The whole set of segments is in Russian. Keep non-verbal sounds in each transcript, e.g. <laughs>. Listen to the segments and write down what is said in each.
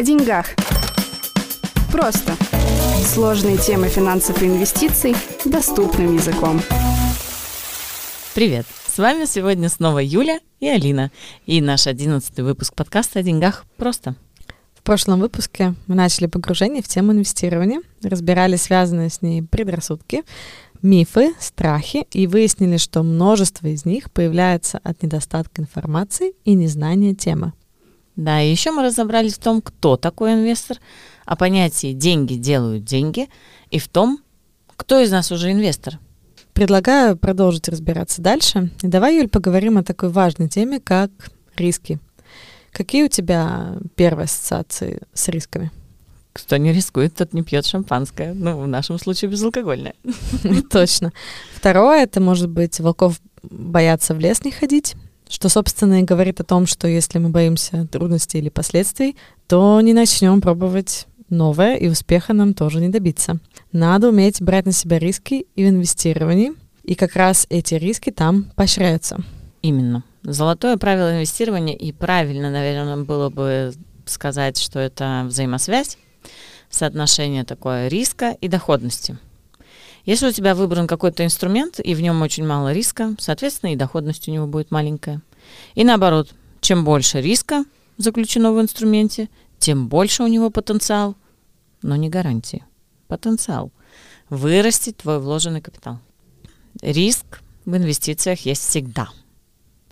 О деньгах. Просто. Сложные темы финансов и инвестиций доступным языком. Привет! С вами сегодня снова Юля и Алина. И наш одиннадцатый выпуск подкаста о деньгах просто. В прошлом выпуске мы начали погружение в тему инвестирования, разбирали связанные с ней предрассудки, мифы, страхи и выяснили, что множество из них появляется от недостатка информации и незнания темы. Да, и еще мы разобрались в том, кто такой инвестор, о понятии «деньги делают деньги» и в том, кто из нас уже инвестор. Предлагаю продолжить разбираться дальше. И давай, Юль, поговорим о такой важной теме, как риски. Какие у тебя первые ассоциации с рисками? Кто не рискует, тот не пьет шампанское. Ну, в нашем случае безалкогольное. <laughs> Точно. Второе, это может быть волков боятся в лес не ходить, что, собственно, и говорит о том, что если мы боимся трудностей или последствий, то не начнем пробовать новое, и успеха нам тоже не добиться. Надо уметь брать на себя риски и в инвестировании, и как раз эти риски там поощряются. Именно. Золотое правило инвестирования, и правильно, наверное, было бы сказать, что это взаимосвязь соотношение такое риска и доходности. Если у тебя выбран какой-то инструмент, и в нем очень мало риска, соответственно, и доходность у него будет маленькая. И наоборот, чем больше риска заключено в инструменте, тем больше у него потенциал, но не гарантии. Потенциал. Вырастить твой вложенный капитал. Риск в инвестициях есть всегда.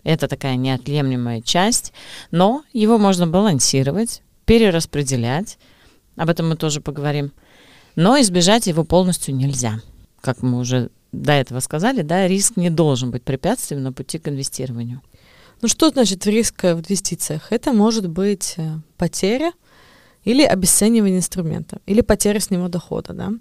Это такая неотъемлемая часть, но его можно балансировать, перераспределять, об этом мы тоже поговорим. Но избежать его полностью нельзя. Как мы уже до этого сказали, да, риск не должен быть препятствием на пути к инвестированию. Ну что значит риск в инвестициях? Это может быть э, потеря или обесценивание инструмента, или потеря с него дохода. Да?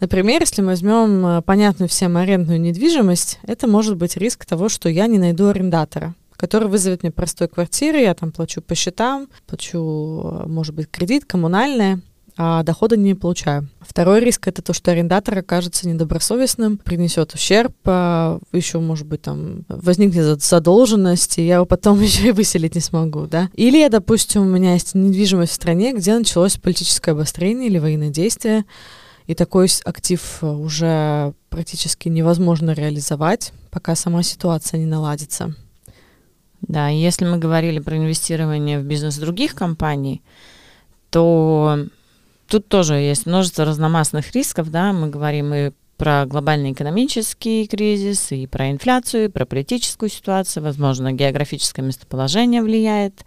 Например, если мы возьмем э, понятную всем арендную недвижимость, это может быть риск того, что я не найду арендатора который вызовет мне простой квартиры, я там плачу по счетам, плачу, э, может быть, кредит, коммунальное, а дохода не получаю. Второй риск это то, что арендатор окажется недобросовестным, принесет ущерб, а еще, может быть, там возникнет задолженность, и я его потом <laughs> еще и выселить не смогу, да. Или, я, допустим, у меня есть недвижимость в стране, где началось политическое обострение или военное действие, и такой актив уже практически невозможно реализовать, пока сама ситуация не наладится. Да, если мы говорили про инвестирование в бизнес других компаний, то тут тоже есть множество разномастных рисков, да, мы говорим и про глобальный экономический кризис, и про инфляцию, и про политическую ситуацию, возможно, географическое местоположение влияет,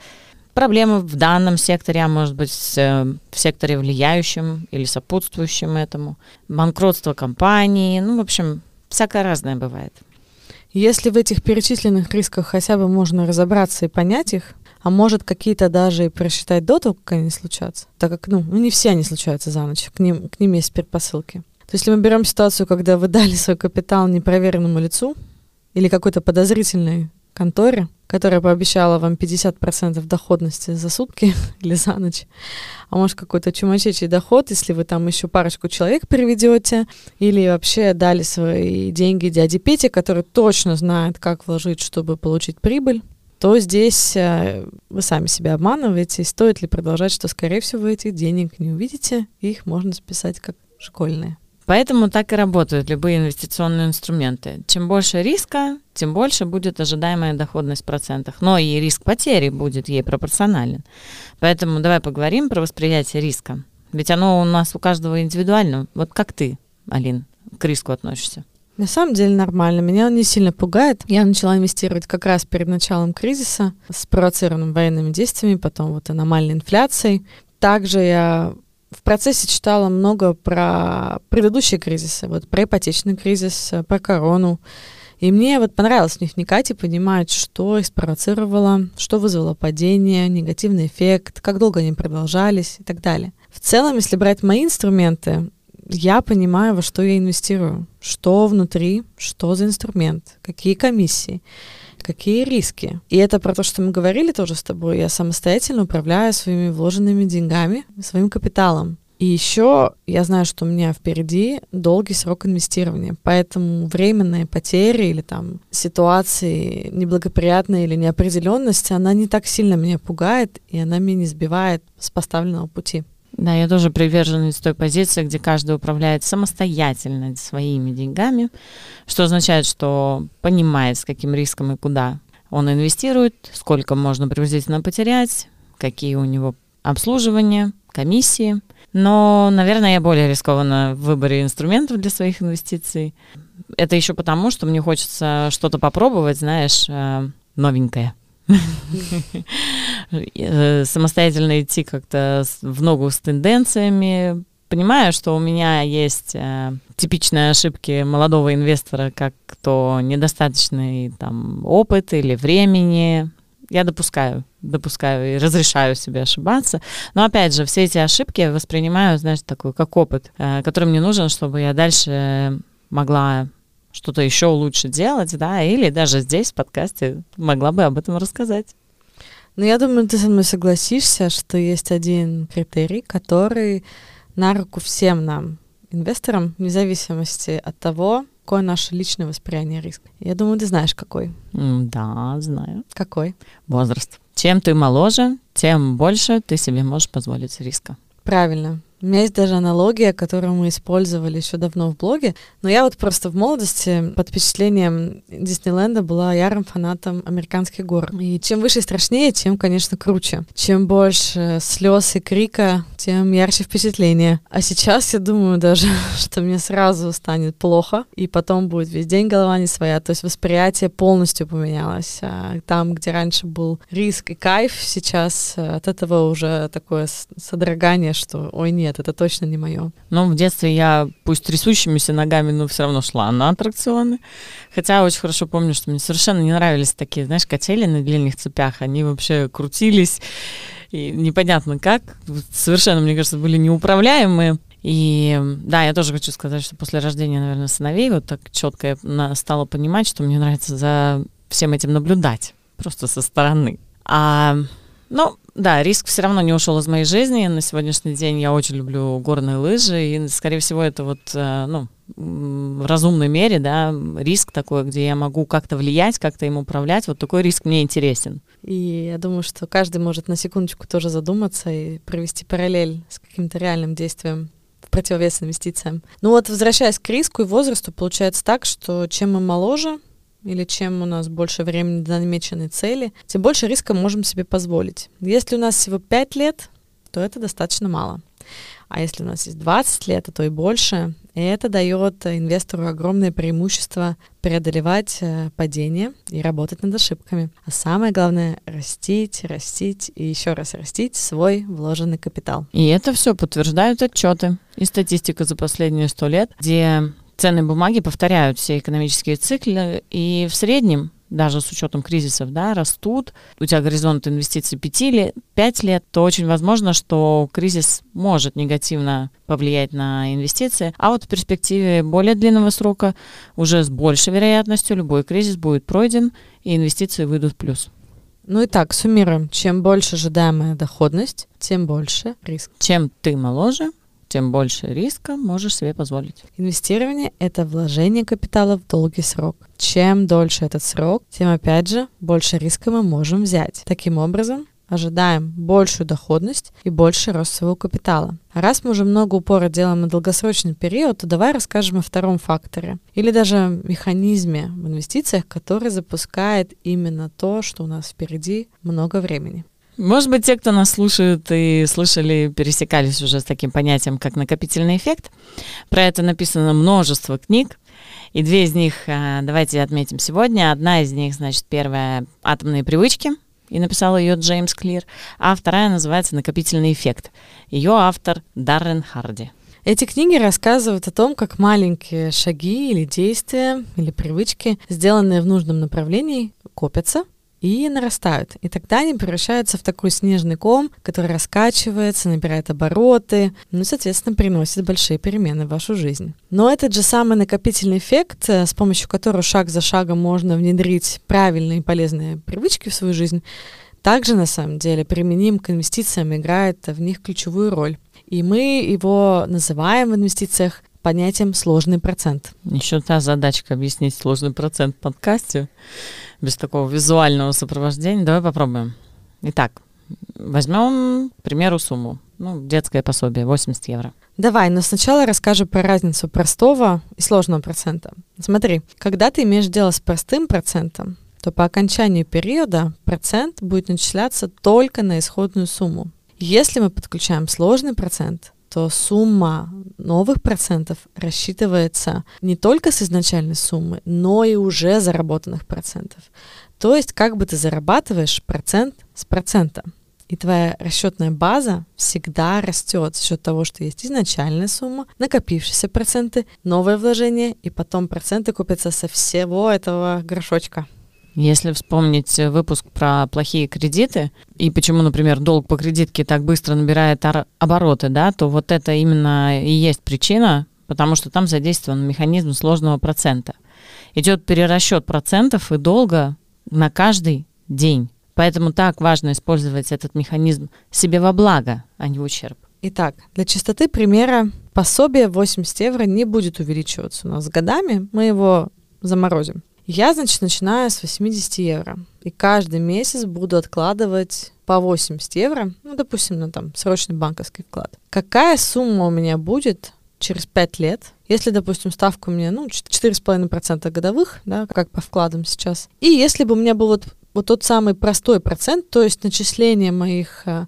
проблемы в данном секторе, а может быть э, в секторе влияющем или сопутствующем этому, банкротство компании, ну, в общем, всякое разное бывает. Если в этих перечисленных рисках хотя бы можно разобраться и понять их, а может какие-то даже и просчитать до того, как они случатся, так как, ну, ну не все они случаются за ночь, к ним, к ним есть предпосылки. То есть, если мы берем ситуацию, когда вы дали свой капитал непроверенному лицу или какой-то подозрительной конторе, которая пообещала вам 50% доходности за сутки <laughs> или за ночь, а может какой-то чумачечий доход, если вы там еще парочку человек приведете, или вообще дали свои деньги дяде Пете, который точно знает, как вложить, чтобы получить прибыль, то здесь э, вы сами себя обманываете. И стоит ли продолжать, что, скорее всего, вы этих денег не увидите, их можно списать как школьные. Поэтому так и работают любые инвестиционные инструменты. Чем больше риска, тем больше будет ожидаемая доходность в процентах. Но и риск потери будет ей пропорционален. Поэтому давай поговорим про восприятие риска. Ведь оно у нас у каждого индивидуально. Вот как ты, Алин, к риску относишься? На самом деле нормально. Меня он не сильно пугает. Я начала инвестировать как раз перед началом кризиса, спровоцированным военными действиями, потом вот аномальной инфляцией. Также я в процессе читала много про предыдущие кризисы, вот про ипотечный кризис, про корону. И мне вот понравилось в них вникать и понимать, что их спровоцировало, что вызвало падение, негативный эффект, как долго они продолжались и так далее. В целом, если брать мои инструменты, я понимаю, во что я инвестирую, что внутри, что за инструмент, какие комиссии, какие риски. И это про то, что мы говорили тоже с тобой. Я самостоятельно управляю своими вложенными деньгами, своим капиталом. И еще я знаю, что у меня впереди долгий срок инвестирования, поэтому временные потери или там ситуации неблагоприятные или неопределенность, она не так сильно меня пугает, и она меня не сбивает с поставленного пути. Да, я тоже приверженец той позиции, где каждый управляет самостоятельно своими деньгами, что означает, что понимает, с каким риском и куда он инвестирует, сколько можно приблизительно потерять, какие у него обслуживания, комиссии. Но, наверное, я более рискована в выборе инструментов для своих инвестиций. Это еще потому, что мне хочется что-то попробовать, знаешь, э, новенькое. Э, самостоятельно идти как-то в ногу с тенденциями. Понимаю, что у меня есть э, типичные ошибки молодого инвестора, как то недостаточный там опыт или времени. Я допускаю, допускаю и разрешаю себе ошибаться. Но опять же, все эти ошибки я воспринимаю, знаешь, такой как опыт, э, который мне нужен, чтобы я дальше могла что-то еще лучше делать, да, или даже здесь в подкасте могла бы об этом рассказать. Ну, я думаю, ты со мной согласишься, что есть один критерий, который на руку всем нам, инвесторам, вне зависимости от того, какое наше личное восприятие риска. Я думаю, ты знаешь, какой. Да, знаю. Какой? Возраст. Чем ты моложе, тем больше ты себе можешь позволить риска. Правильно. У меня есть даже аналогия, которую мы использовали еще давно в блоге, но я вот просто в молодости под впечатлением Диснейленда была ярым фанатом американских гор. И чем выше и страшнее, тем, конечно, круче. Чем больше слез и крика, тем ярче впечатление. А сейчас я думаю даже, <laughs> что мне сразу станет плохо, и потом будет весь день голова не своя. То есть восприятие полностью поменялось. А там, где раньше был риск и кайф, сейчас э, от этого уже такое содрогание, что ой, нет, нет, это точно не мое. Ну, в детстве я, пусть трясущимися ногами, но все равно шла на аттракционы. Хотя очень хорошо помню, что мне совершенно не нравились такие, знаешь, качели на длинных цепях. Они вообще крутились, и непонятно как. Совершенно, мне кажется, были неуправляемые. И да, я тоже хочу сказать, что после рождения, наверное, сыновей вот так четко я стала понимать, что мне нравится за всем этим наблюдать, просто со стороны. А ну, да, риск все равно не ушел из моей жизни. На сегодняшний день я очень люблю горные лыжи, и, скорее всего, это вот, э, ну, в разумной мере, да, риск такой, где я могу как-то влиять, как-то им управлять, вот такой риск мне интересен. И я думаю, что каждый может на секундочку тоже задуматься и провести параллель с каким-то реальным действием в противовес инвестициям. Ну вот, возвращаясь к риску и возрасту, получается так, что чем мы моложе, или чем у нас больше времени до намеченной цели, тем больше риска можем себе позволить. Если у нас всего 5 лет, то это достаточно мало. А если у нас есть 20 лет, а то и больше, это дает инвестору огромное преимущество преодолевать э, падение и работать над ошибками. А самое главное — растить, растить и еще раз растить свой вложенный капитал. И это все подтверждают отчеты и статистика за последние сто лет, где ценные бумаги повторяют все экономические циклы, и в среднем даже с учетом кризисов, да, растут, у тебя горизонт инвестиций 5 лет, 5 лет, то очень возможно, что кризис может негативно повлиять на инвестиции, а вот в перспективе более длинного срока уже с большей вероятностью любой кризис будет пройден, и инвестиции выйдут в плюс. Ну и так, суммируем. Чем больше ожидаемая доходность, тем больше риск. Чем ты моложе, тем больше риска можешь себе позволить. Инвестирование — это вложение капитала в долгий срок. Чем дольше этот срок, тем, опять же, больше риска мы можем взять. Таким образом, ожидаем большую доходность и больше рост своего капитала. А раз мы уже много упора делаем на долгосрочный период, то давай расскажем о втором факторе или даже механизме в инвестициях, который запускает именно то, что у нас впереди много времени. Может быть, те, кто нас слушают и слышали, пересекались уже с таким понятием, как накопительный эффект. Про это написано множество книг. И две из них э, давайте отметим сегодня. Одна из них, значит, первая «Атомные привычки», и написал ее Джеймс Клир, а вторая называется «Накопительный эффект». Ее автор Даррен Харди. Эти книги рассказывают о том, как маленькие шаги или действия, или привычки, сделанные в нужном направлении, копятся – и нарастают. И тогда они превращаются в такой снежный ком, который раскачивается, набирает обороты, ну и, соответственно, приносит большие перемены в вашу жизнь. Но этот же самый накопительный эффект, э, с помощью которого шаг за шагом можно внедрить правильные и полезные привычки в свою жизнь, также на самом деле применим к инвестициям, играет в них ключевую роль. И мы его называем в инвестициях понятием сложный процент. Еще та задачка объяснить сложный процент в подкасте без такого визуального сопровождения. Давай попробуем. Итак, возьмем, к примеру, сумму. Ну, детское пособие, 80 евро. Давай, но сначала расскажу про разницу простого и сложного процента. Смотри, когда ты имеешь дело с простым процентом, то по окончанию периода процент будет начисляться только на исходную сумму. Если мы подключаем сложный процент, то сумма новых процентов рассчитывается не только с изначальной суммы, но и уже заработанных процентов. То есть как бы ты зарабатываешь процент с процента. И твоя расчетная база всегда растет за счет того, что есть изначальная сумма, накопившиеся проценты, новое вложение, и потом проценты купятся со всего этого горшочка. Если вспомнить выпуск про плохие кредиты и почему, например, долг по кредитке так быстро набирает обороты, да, то вот это именно и есть причина, потому что там задействован механизм сложного процента. Идет перерасчет процентов и долга на каждый день. Поэтому так важно использовать этот механизм себе во благо, а не в ущерб. Итак, для чистоты примера пособие 80 евро не будет увеличиваться у нас годами, мы его заморозим. Я, значит, начинаю с 80 евро. И каждый месяц буду откладывать по 80 евро, ну, допустим, на там срочный банковский вклад. Какая сумма у меня будет через 5 лет, если, допустим, ставка у меня, ну, 4,5% годовых, да, как по вкладам сейчас, и если бы у меня был вот вот тот самый простой процент, то есть начисление моих э,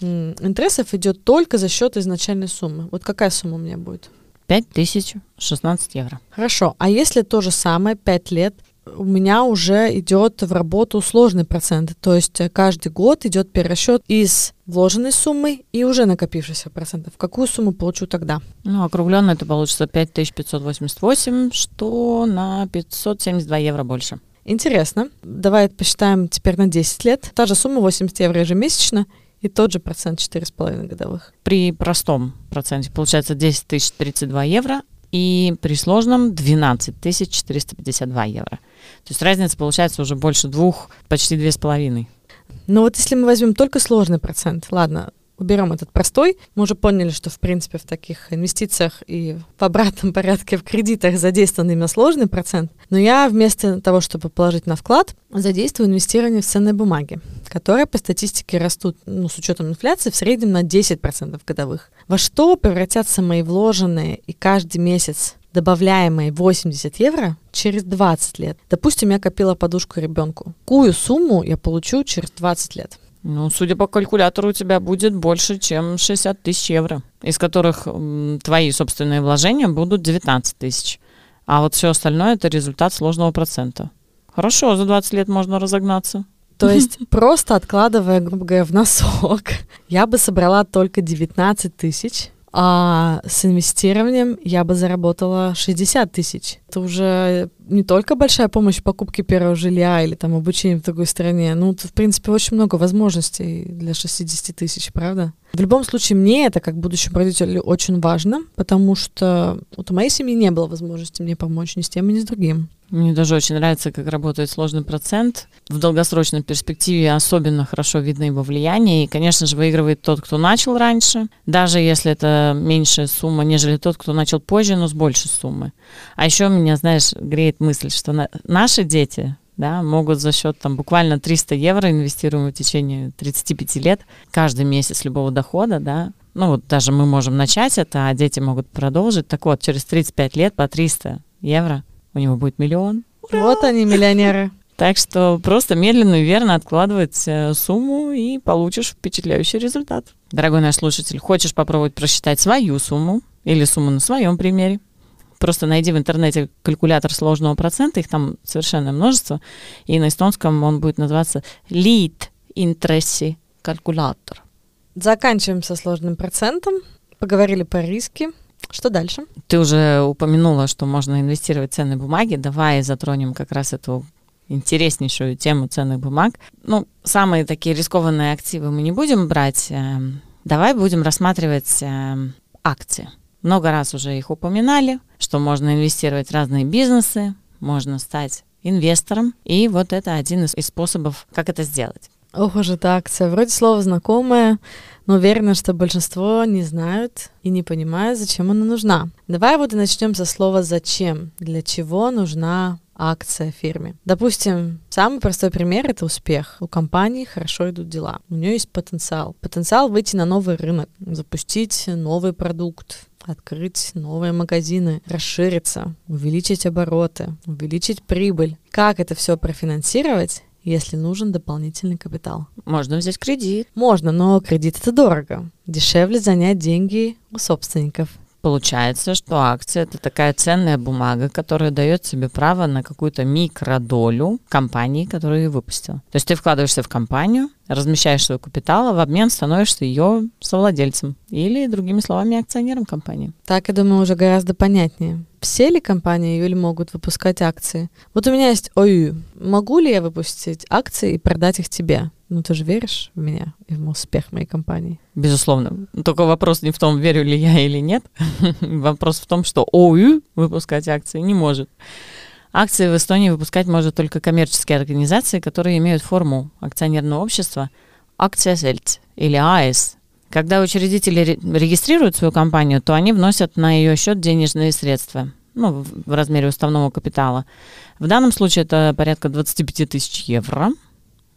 интересов идет только за счет изначальной суммы. Вот какая сумма у меня будет? 5016 евро. Хорошо. А если то же самое, 5 лет, у меня уже идет в работу сложный процент. То есть э, каждый год идет перерасчет из вложенной суммы и уже накопившихся процентов. Какую сумму получу тогда? Ну, округленно это получится 5588, что на 572 евро больше. Интересно. Давай посчитаем теперь на 10 лет. Та же сумма 80 евро ежемесячно и тот же процент 4,5 годовых. При простом проценте получается 10 тысяч 32 евро, и при сложном 12 тысяч 452 евро. То есть разница получается уже больше двух, почти две с половиной. Но вот если мы возьмем только сложный процент, ладно, уберем этот простой. Мы уже поняли, что, в принципе, в таких инвестициях и в обратном <laughs> порядке в кредитах задействован именно сложный процент. Но я вместо того, чтобы положить на вклад, задействую инвестирование в ценные бумаги, которые по статистике растут, ну, с учетом инфляции, в среднем на 10% годовых. Во что превратятся мои вложенные и каждый месяц добавляемые 80 евро через 20 лет. Допустим, я копила подушку ребенку. Какую сумму я получу через 20 лет? Ну, судя по калькулятору, у тебя будет больше, чем 60 тысяч евро, из которых м, твои собственные вложения будут 19 тысяч. А вот все остальное это результат сложного процента. Хорошо, за 20 лет можно разогнаться. То есть <laughs> просто откладывая, грубо говоря, в носок, <laughs> я бы собрала только 19 тысяч, а с инвестированием я бы заработала 60 тысяч. Это уже не только большая помощь в покупке первого жилья или там обучение в другой стране. Ну, в принципе, очень много возможностей для 60 тысяч, правда? В любом случае, мне это, как будущему родителю, очень важно, потому что вот у моей семьи не было возможности мне помочь ни с тем, ни с другим. Мне даже очень нравится, как работает сложный процент. В долгосрочной перспективе особенно хорошо видно его влияние. И, конечно же, выигрывает тот, кто начал раньше, даже если это меньшая сумма, нежели тот, кто начал позже, но с большей суммы. А еще меня, знаешь, греет мысль, что на... наши дети да, могут за счет там буквально 300 евро, инвестируемых в течение 35 лет, каждый месяц любого дохода, да, ну вот даже мы можем начать это, а дети могут продолжить. Так вот, через 35 лет по 300 евро у него будет миллион. Ура! Вот они, миллионеры. <laughs> Так что просто медленно и верно откладывать э, сумму и получишь впечатляющий результат. Дорогой наш слушатель, хочешь попробовать просчитать свою сумму или сумму на своем примере? Просто найди в интернете калькулятор сложного процента, их там совершенно множество, и на эстонском он будет называться Lead Interest калькулятор. Заканчиваем со сложным процентом, поговорили по риски, что дальше? Ты уже упомянула, что можно инвестировать в ценные бумаги. Давай затронем как раз эту интереснейшую тему ценных бумаг. Ну, самые такие рискованные активы мы не будем брать. Эм, давай будем рассматривать эм, акции. Много раз уже их упоминали, что можно инвестировать в разные бизнесы, можно стать инвестором, и вот это один из, способов, как это сделать. Ох уж эта акция. Вроде слово знакомое, но уверена, что большинство не знают и не понимают, зачем она нужна. Давай вот и начнем со слова «зачем». Для чего нужна акция фирме. Допустим, самый простой пример — это успех. У компании хорошо идут дела. У нее есть потенциал. Потенциал выйти на новый рынок, запустить новый продукт, открыть новые магазины, расшириться, увеличить обороты, увеличить прибыль. Как это все профинансировать? если нужен дополнительный капитал. Можно взять кредит. Можно, но кредит это дорого. Дешевле занять деньги у собственников. Получается, что акция это такая ценная бумага, которая дает себе право на какую-то микродолю компании, которую ее выпустила. То есть ты вкладываешься в компанию, размещаешь свой капитал, а в обмен становишься ее совладельцем или, другими словами, акционером компании. Так, я думаю, уже гораздо понятнее. Все ли компании или могут выпускать акции? Вот у меня есть ОЮ. Могу ли я выпустить акции и продать их тебе? Ну, ты же веришь в меня и в успех моей компании? Безусловно. Только вопрос не в том, верю ли я или нет. <laughs> вопрос в том, что ОЮ выпускать акции не может. Акции в Эстонии выпускать может только коммерческие организации, которые имеют форму акционерного общества акция сельц или АЭС. Когда учредители регистрируют свою компанию, то они вносят на ее счет денежные средства ну, в размере уставного капитала. В данном случае это порядка 25 тысяч евро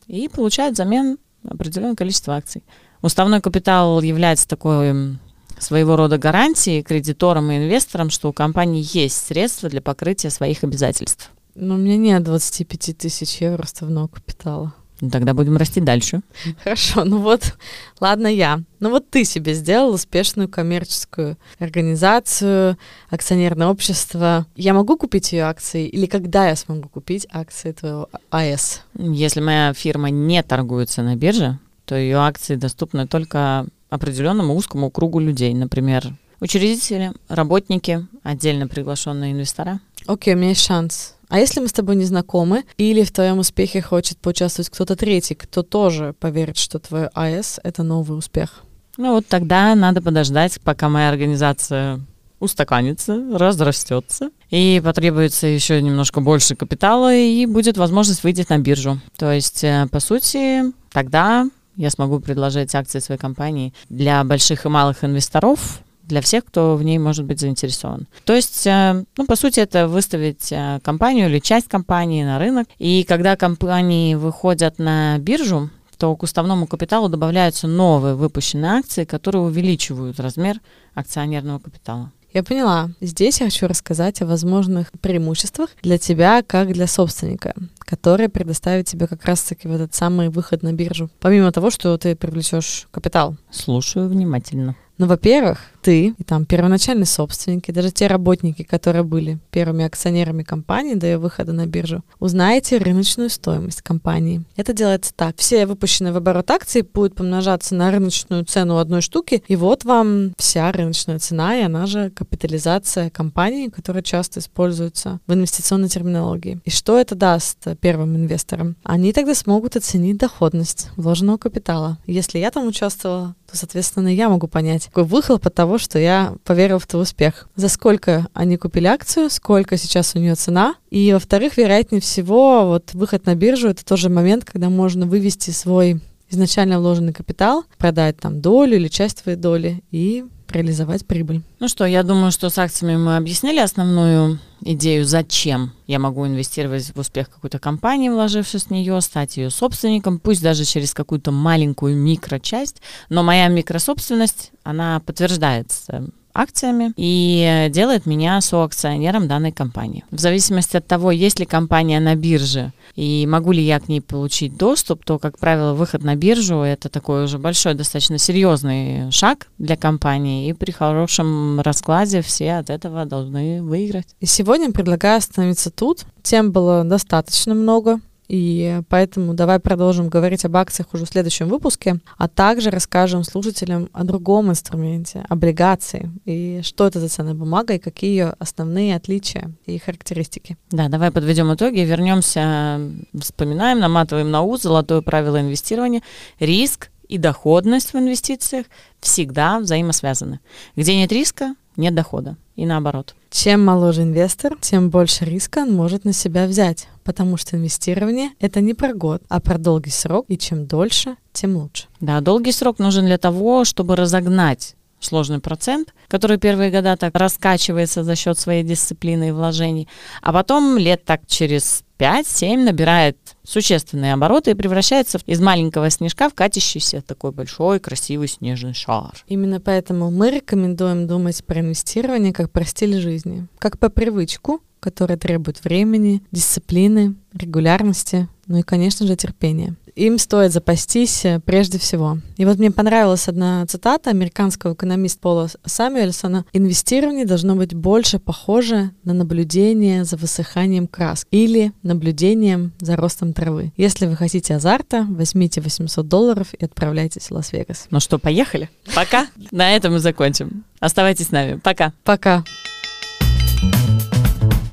и получают взамен определенное количество акций. Уставной капитал является такой своего рода гарантией кредиторам и инвесторам, что у компании есть средства для покрытия своих обязательств. Но у меня нет 25 тысяч евро уставного капитала. Ну, тогда будем расти дальше. Хорошо, ну вот, ладно я. Ну вот ты себе сделал успешную коммерческую организацию, акционерное общество. Я могу купить ее акции или когда я смогу купить акции твоего АЭС? Если моя фирма не торгуется на бирже, то ее акции доступны только определенному узкому кругу людей, например, учредители, работники, отдельно приглашенные инвестора. Окей, okay, у меня есть шанс а если мы с тобой не знакомы, или в твоем успехе хочет поучаствовать кто-то третий, кто тоже поверит, что твой АЭС — это новый успех? Ну вот тогда надо подождать, пока моя организация устаканится, разрастется, и потребуется еще немножко больше капитала, и будет возможность выйти на биржу. То есть, э, по сути, тогда я смогу предложить акции своей компании для больших и малых инвесторов для всех, кто в ней может быть заинтересован. То есть, э, ну, по сути, это выставить э, компанию или часть компании на рынок. И когда компании выходят на биржу, то к уставному капиталу добавляются новые выпущенные акции, которые увеличивают размер акционерного капитала. Я поняла. Здесь я хочу рассказать о возможных преимуществах для тебя, как для собственника, которые предоставят тебе как раз-таки в этот самый выход на биржу. Помимо того, что ты привлечешь капитал. Слушаю внимательно. Ну, во-первых, ты и там первоначальные собственники, даже те работники, которые были первыми акционерами компании до ее выхода на биржу, узнаете рыночную стоимость компании. Это делается так. Все выпущенные в оборот акции будут помножаться на рыночную цену одной штуки, и вот вам вся рыночная цена, и она же капитализация компании, которая часто используется в инвестиционной терминологии. И что это даст первым инвесторам? Они тогда смогут оценить доходность вложенного капитала. Если я там участвовала, то, соответственно, я могу понять, какой выхлоп от того, что я поверил в твой успех. За сколько они купили акцию, сколько сейчас у нее цена. И, во-вторых, вероятнее всего, вот выход на биржу — это тоже момент, когда можно вывести свой изначально вложенный капитал, продать там долю или часть твоей доли и реализовать прибыль. Ну что, я думаю, что с акциями мы объяснили основную идею, зачем я могу инвестировать в успех какой-то компании, вложившись в нее, стать ее собственником, пусть даже через какую-то маленькую микрочасть, но моя микрособственность, она подтверждается акциями и делает меня соакционером данной компании. В зависимости от того, есть ли компания на бирже и могу ли я к ней получить доступ, то, как правило, выход на биржу — это такой уже большой, достаточно серьезный шаг для компании, и при хорошем раскладе все от этого должны выиграть. И сегодня предлагаю остановиться тут. Тем было достаточно много. И поэтому давай продолжим говорить об акциях уже в следующем выпуске, а также расскажем слушателям о другом инструменте, облигации, и что это за ценная бумага, и какие ее основные отличия и характеристики. Да, давай подведем итоги, вернемся, вспоминаем, наматываем на ус золотое правило инвестирования. Риск и доходность в инвестициях всегда взаимосвязаны. Где нет риска, нет дохода. И наоборот. Чем моложе инвестор, тем больше риска он может на себя взять, потому что инвестирование — это не про год, а про долгий срок, и чем дольше, тем лучше. Да, долгий срок нужен для того, чтобы разогнать сложный процент, который первые года так раскачивается за счет своей дисциплины и вложений, а потом лет так через 5-7 набирает существенные обороты и превращается из маленького снежка в катящийся такой большой красивый снежный шар. Именно поэтому мы рекомендуем думать про инвестирование как про стиль жизни, как по привычку, которая требует времени, дисциплины, регулярности, ну и, конечно же, терпения им стоит запастись э, прежде всего. И вот мне понравилась одна цитата американского экономиста Пола Самюэльсона. «Инвестирование должно быть больше похоже на наблюдение за высыханием красок или наблюдением за ростом травы. Если вы хотите азарта, возьмите 800 долларов и отправляйтесь в Лас-Вегас». Ну что, поехали? Пока. На этом мы закончим. Оставайтесь с нами. Пока. Пока.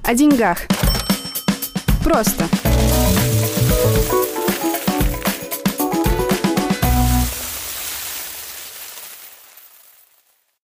О деньгах. Просто.